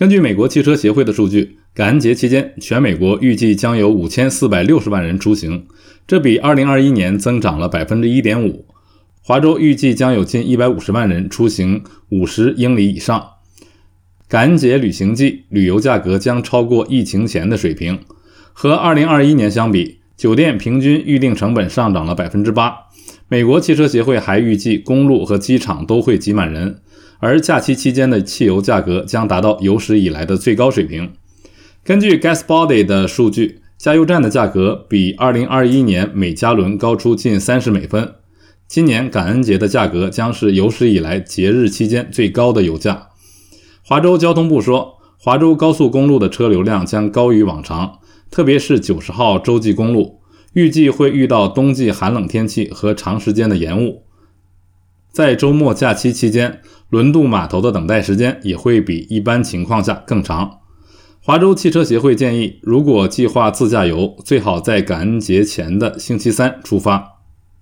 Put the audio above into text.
根据美国汽车协会的数据，感恩节期间，全美国预计将有五千四百六十万人出行，这比二零二一年增长了百分之一点五。华州预计将有近一百五十万人出行五十英里以上。感恩节旅行季，旅游价格将超过疫情前的水平。和二零二一年相比，酒店平均预订成本上涨了百分之八。美国汽车协会还预计，公路和机场都会挤满人。而假期期间的汽油价格将达到有史以来的最高水平。根据 GasBuddy 的数据，加油站的价格比2021年每加仑高出近30美分。今年感恩节的价格将是有史以来节日期间最高的油价。华州交通部说，华州高速公路的车流量将高于往常，特别是90号洲际公路，预计会遇到冬季寒冷天气和长时间的延误。在周末假期期间，轮渡码头的等待时间也会比一般情况下更长。华州汽车协会建议，如果计划自驾游，最好在感恩节前的星期三出发。